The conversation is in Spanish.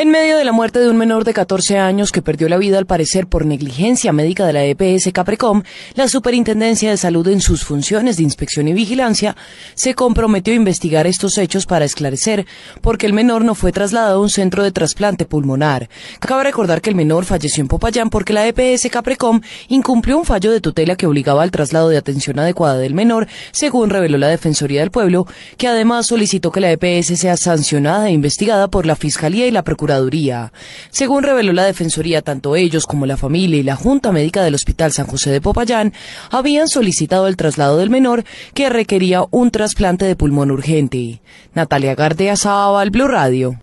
En medio de la muerte de un menor de 14 años que perdió la vida al parecer por negligencia médica de la EPS Caprecom, la Superintendencia de Salud en sus funciones de inspección y vigilancia se comprometió a investigar estos hechos para esclarecer por qué el menor no fue trasladado a un centro de trasplante pulmonar. Cabe recordar que el menor falleció en Popayán porque la EPS Caprecom incumplió un fallo de tutela que obligaba al traslado de atención adecuada del menor, según reveló la Defensoría del Pueblo, que además solicitó que la EPS sea sancionada e investigada por la Fiscalía y la Según reveló la Defensoría, tanto ellos como la familia y la Junta Médica del Hospital San José de Popayán habían solicitado el traslado del menor que requería un trasplante de pulmón urgente. Natalia Gardea Sábal, Blue Radio.